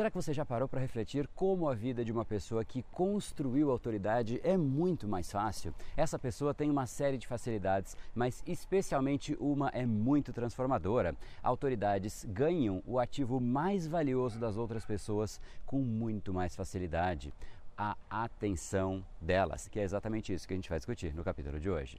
será que você já parou para refletir como a vida de uma pessoa que construiu autoridade é muito mais fácil? Essa pessoa tem uma série de facilidades, mas especialmente uma é muito transformadora. Autoridades ganham o ativo mais valioso das outras pessoas com muito mais facilidade a atenção delas, que é exatamente isso que a gente vai discutir no capítulo de hoje.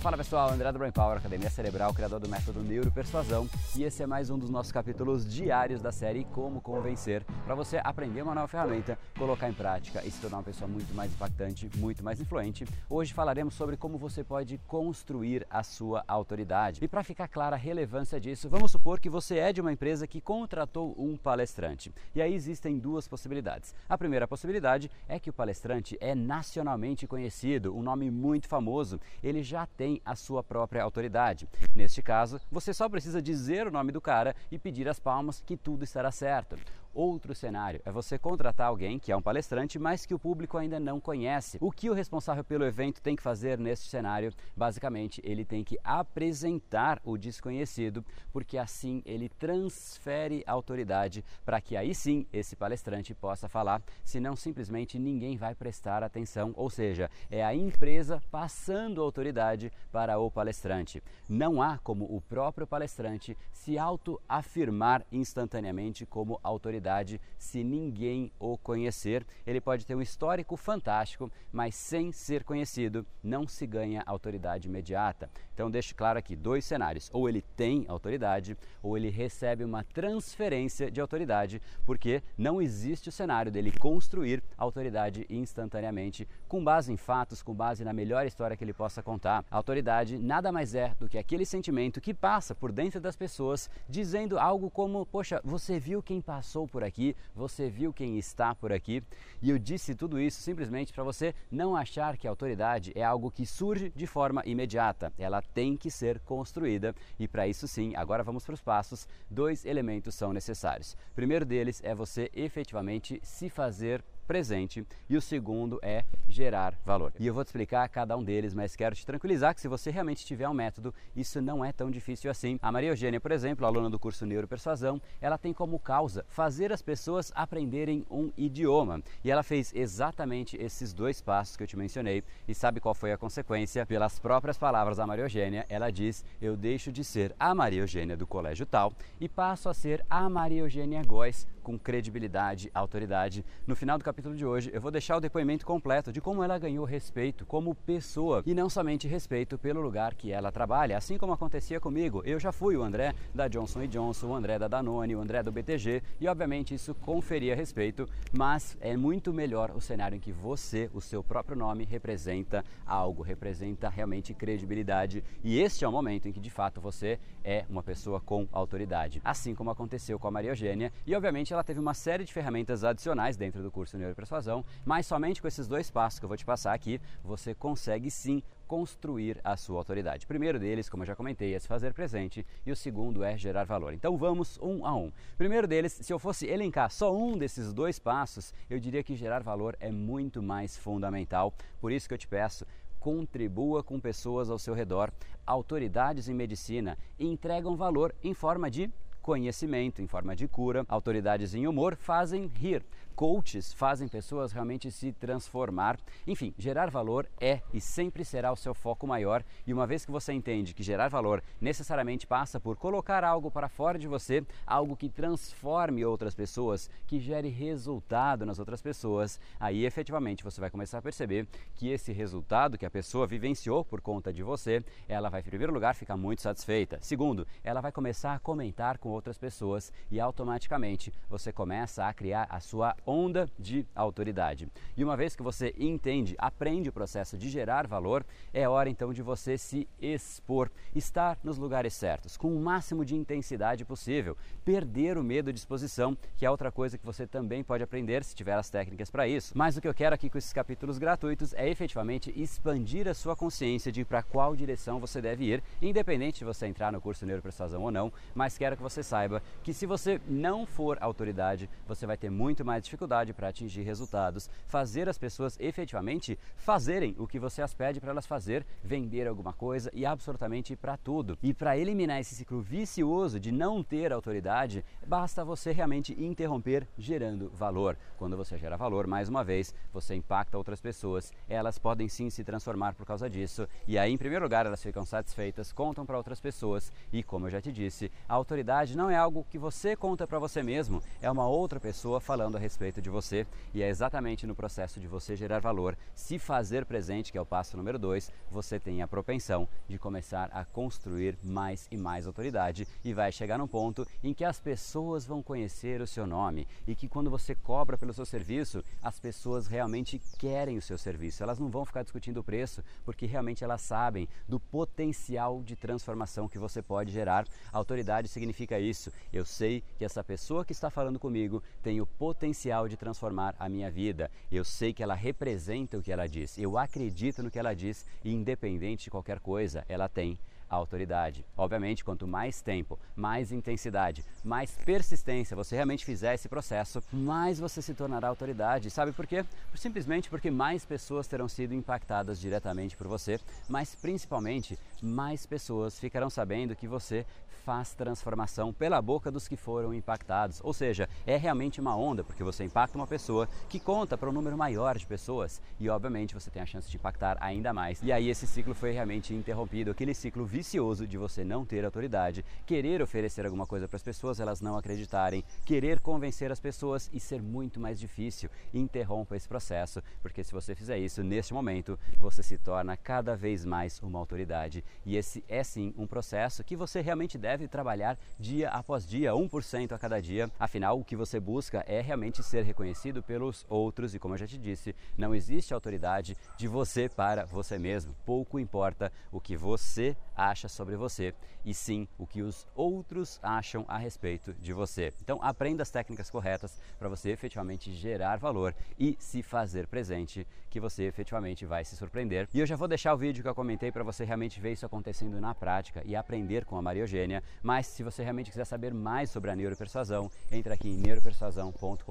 Fala pessoal, André do Brain Power, Academia Cerebral, criador do método Neuropersuasão, e esse é mais um dos nossos capítulos diários da série Como Convencer, para você aprender uma nova ferramenta, colocar em prática e se tornar uma pessoa muito mais impactante, muito mais influente. Hoje falaremos sobre como você pode construir a sua autoridade. E para ficar clara a relevância disso, vamos supor que você é de uma empresa que contratou um palestrante. E aí existem duas possibilidades. A primeira possibilidade é que o palestrante é nacionalmente conhecido, um nome muito famoso, ele já tem tem a sua própria autoridade. Neste caso, você só precisa dizer o nome do cara e pedir as palmas que tudo estará certo. Outro cenário é você contratar alguém que é um palestrante, mas que o público ainda não conhece. O que o responsável pelo evento tem que fazer neste cenário? Basicamente, ele tem que apresentar o desconhecido, porque assim ele transfere autoridade para que aí sim esse palestrante possa falar, senão simplesmente ninguém vai prestar atenção, ou seja, é a empresa passando autoridade para o palestrante. Não há como o próprio palestrante se autoafirmar instantaneamente como autoridade autoridade se ninguém o conhecer. Ele pode ter um histórico fantástico, mas sem ser conhecido, não se ganha autoridade imediata. Então, deixe claro aqui dois cenários: ou ele tem autoridade, ou ele recebe uma transferência de autoridade, porque não existe o cenário dele construir autoridade instantaneamente, com base em fatos, com base na melhor história que ele possa contar. A autoridade nada mais é do que aquele sentimento que passa por dentro das pessoas, dizendo algo como: Poxa, você viu quem passou por aqui, você viu quem está por aqui. E eu disse tudo isso simplesmente para você não achar que a autoridade é algo que surge de forma imediata. Ela tem que ser construída e para isso sim, agora vamos para os passos. Dois elementos são necessários. O primeiro deles é você efetivamente se fazer presente e o segundo é gerar valor. E eu vou te explicar cada um deles, mas quero te tranquilizar que se você realmente tiver um método, isso não é tão difícil assim. A Maria Eugênia, por exemplo, aluna do curso Neuropersuasão, ela tem como causa fazer as pessoas aprenderem um idioma. E ela fez exatamente esses dois passos que eu te mencionei. E sabe qual foi a consequência? Pelas próprias palavras da Maria Eugênia, ela diz: "Eu deixo de ser a Maria Eugênia do colégio tal e passo a ser a Maria Eugênia Góes com credibilidade, autoridade". No final do capítulo de hoje, eu vou deixar o depoimento completo de como ela ganhou respeito como pessoa e não somente respeito pelo lugar que ela trabalha, assim como acontecia comigo. Eu já fui o André da Johnson Johnson, o André da Danone, o André do BTG e obviamente isso conferia respeito, mas é muito melhor o cenário em que você, o seu próprio nome, representa algo, representa realmente credibilidade e este é o momento em que de fato você é uma pessoa com autoridade, assim como aconteceu com a Maria Eugênia e obviamente ela teve uma série de ferramentas adicionais dentro do curso Neuropersuasão, mas somente com esses dois passos que eu vou te passar aqui, você consegue sim construir a sua autoridade. O primeiro deles, como eu já comentei, é se fazer presente e o segundo é gerar valor. Então vamos um a um. Primeiro deles, se eu fosse elencar só um desses dois passos, eu diria que gerar valor é muito mais fundamental. Por isso que eu te peço, contribua com pessoas ao seu redor. Autoridades em medicina entregam valor em forma de conhecimento, em forma de cura. Autoridades em humor fazem rir coaches fazem pessoas realmente se transformar. Enfim, gerar valor é e sempre será o seu foco maior. E uma vez que você entende que gerar valor necessariamente passa por colocar algo para fora de você, algo que transforme outras pessoas, que gere resultado nas outras pessoas, aí efetivamente você vai começar a perceber que esse resultado que a pessoa vivenciou por conta de você, ela vai, em primeiro lugar, ficar muito satisfeita. Segundo, ela vai começar a comentar com outras pessoas e automaticamente você começa a criar a sua onda de autoridade. E uma vez que você entende, aprende o processo de gerar valor, é hora então de você se expor, estar nos lugares certos, com o máximo de intensidade possível, perder o medo de exposição, que é outra coisa que você também pode aprender se tiver as técnicas para isso. Mas o que eu quero aqui com esses capítulos gratuitos é efetivamente expandir a sua consciência de para qual direção você deve ir, independente de você entrar no curso Neuropersuasão ou não, mas quero que você saiba que se você não for autoridade, você vai ter muito mais dificuldade para atingir resultados, fazer as pessoas efetivamente fazerem o que você as pede para elas fazer, vender alguma coisa e absolutamente para tudo. E para eliminar esse ciclo vicioso de não ter autoridade, basta você realmente interromper gerando valor. Quando você gera valor, mais uma vez, você impacta outras pessoas, elas podem sim se transformar por causa disso, e aí, em primeiro lugar, elas ficam satisfeitas, contam para outras pessoas, e como eu já te disse, a autoridade não é algo que você conta para você mesmo, é uma outra pessoa falando a respeito de você, e é exatamente no processo de você gerar valor, se fazer presente, que é o passo número dois, você tem a propensão de começar a construir mais e mais autoridade, e vai chegar num ponto em que as pessoas vão conhecer o seu nome, e que quando você cobra pelo seu serviço, as pessoas realmente querem o seu serviço, elas não vão ficar discutindo o preço, porque realmente elas sabem do potencial de transformação que você pode gerar. Autoridade significa isso. Eu sei que essa pessoa que está falando comigo tem o potencial de transformar a minha vida. Eu sei que ela representa o que ela diz. Eu acredito no que ela diz e independente de qualquer coisa, ela tem autoridade. Obviamente, quanto mais tempo, mais intensidade, mais persistência você realmente fizer esse processo, mais você se tornará autoridade. Sabe por quê? Simplesmente porque mais pessoas terão sido impactadas diretamente por você, mas principalmente mais pessoas ficarão sabendo que você faz transformação pela boca dos que foram impactados. Ou seja, é realmente uma onda, porque você impacta uma pessoa que conta para um número maior de pessoas e, obviamente, você tem a chance de impactar ainda mais. E aí esse ciclo foi realmente interrompido, aquele ciclo vicioso de você não ter autoridade, querer oferecer alguma coisa para as pessoas, elas não acreditarem, querer convencer as pessoas e ser muito mais difícil. Interrompa esse processo, porque se você fizer isso neste momento, você se torna cada vez mais uma autoridade. E esse é sim um processo que você realmente deve trabalhar dia após dia, 1% a cada dia. Afinal, o que você busca é realmente ser reconhecido pelos outros e, como eu já te disse, não existe autoridade de você para você mesmo. Pouco importa o que você acha sobre você e sim o que os outros acham a respeito de você. Então, aprenda as técnicas corretas para você efetivamente gerar valor e se fazer presente, que você efetivamente vai se surpreender. E eu já vou deixar o vídeo que eu comentei para você realmente ver isso acontecendo na prática e aprender com a Maria Eugênia. Mas se você realmente quiser saber mais sobre a neuropersuasão, entra aqui em neuropersuasão.com.br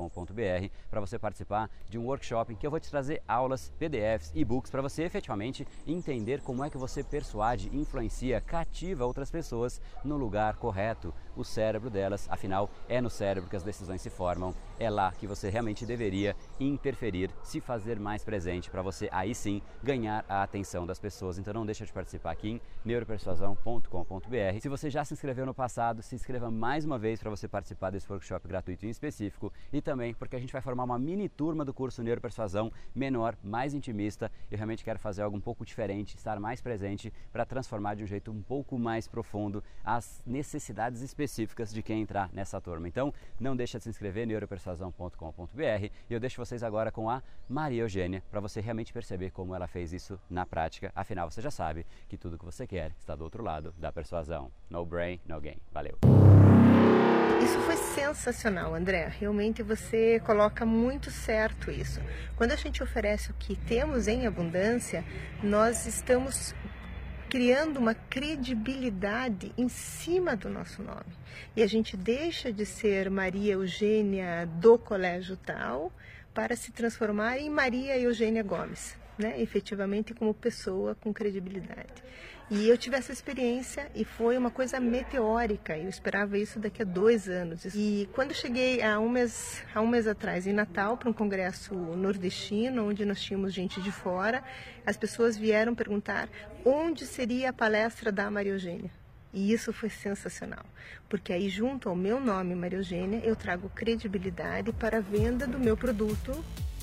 para você participar de um workshop em que eu vou te trazer aulas, PDFs, e-books para você efetivamente entender como é que você persuade, influencia, cativa outras pessoas no lugar correto, o cérebro delas, afinal é no cérebro que as decisões se formam, é lá que você realmente deveria interferir, se fazer mais presente para você aí sim ganhar a atenção das pessoas. Então não deixa de participar aqui em neuropersuasão.com.br. Se você já se inscreveu no passado, se inscreva mais uma vez para você participar desse workshop gratuito em específico e também porque a gente vai formar uma mini turma do curso Neuropersuasão menor, mais intimista. Eu realmente quero fazer algo um pouco diferente, estar mais presente para transformar de um jeito um pouco mais profundo as necessidades específicas de quem entrar nessa turma. Então, não deixa de se inscrever neuropersuasão.com.br e eu deixo vocês agora com a Maria Eugênia para você realmente perceber como ela fez isso na prática. Afinal, você já sabe que tudo que você quer está do outro lado da persuasão. No brain, no gain. Valeu. Isso foi sensacional, André. Realmente você coloca muito certo isso. Quando a gente oferece o que temos em abundância, nós estamos criando uma credibilidade em cima do nosso nome. E a gente deixa de ser Maria Eugênia do colégio tal para se transformar em Maria Eugênia Gomes, né? efetivamente como pessoa com credibilidade. E eu tive essa experiência e foi uma coisa meteórica. Eu esperava isso daqui a dois anos. E quando cheguei há um mês, há um mês atrás em Natal para um congresso nordestino, onde nós tínhamos gente de fora, as pessoas vieram perguntar onde seria a palestra da Maria Eugênia. E isso foi sensacional, porque aí junto ao meu nome, Maria Eugênia, eu trago credibilidade para a venda do meu produto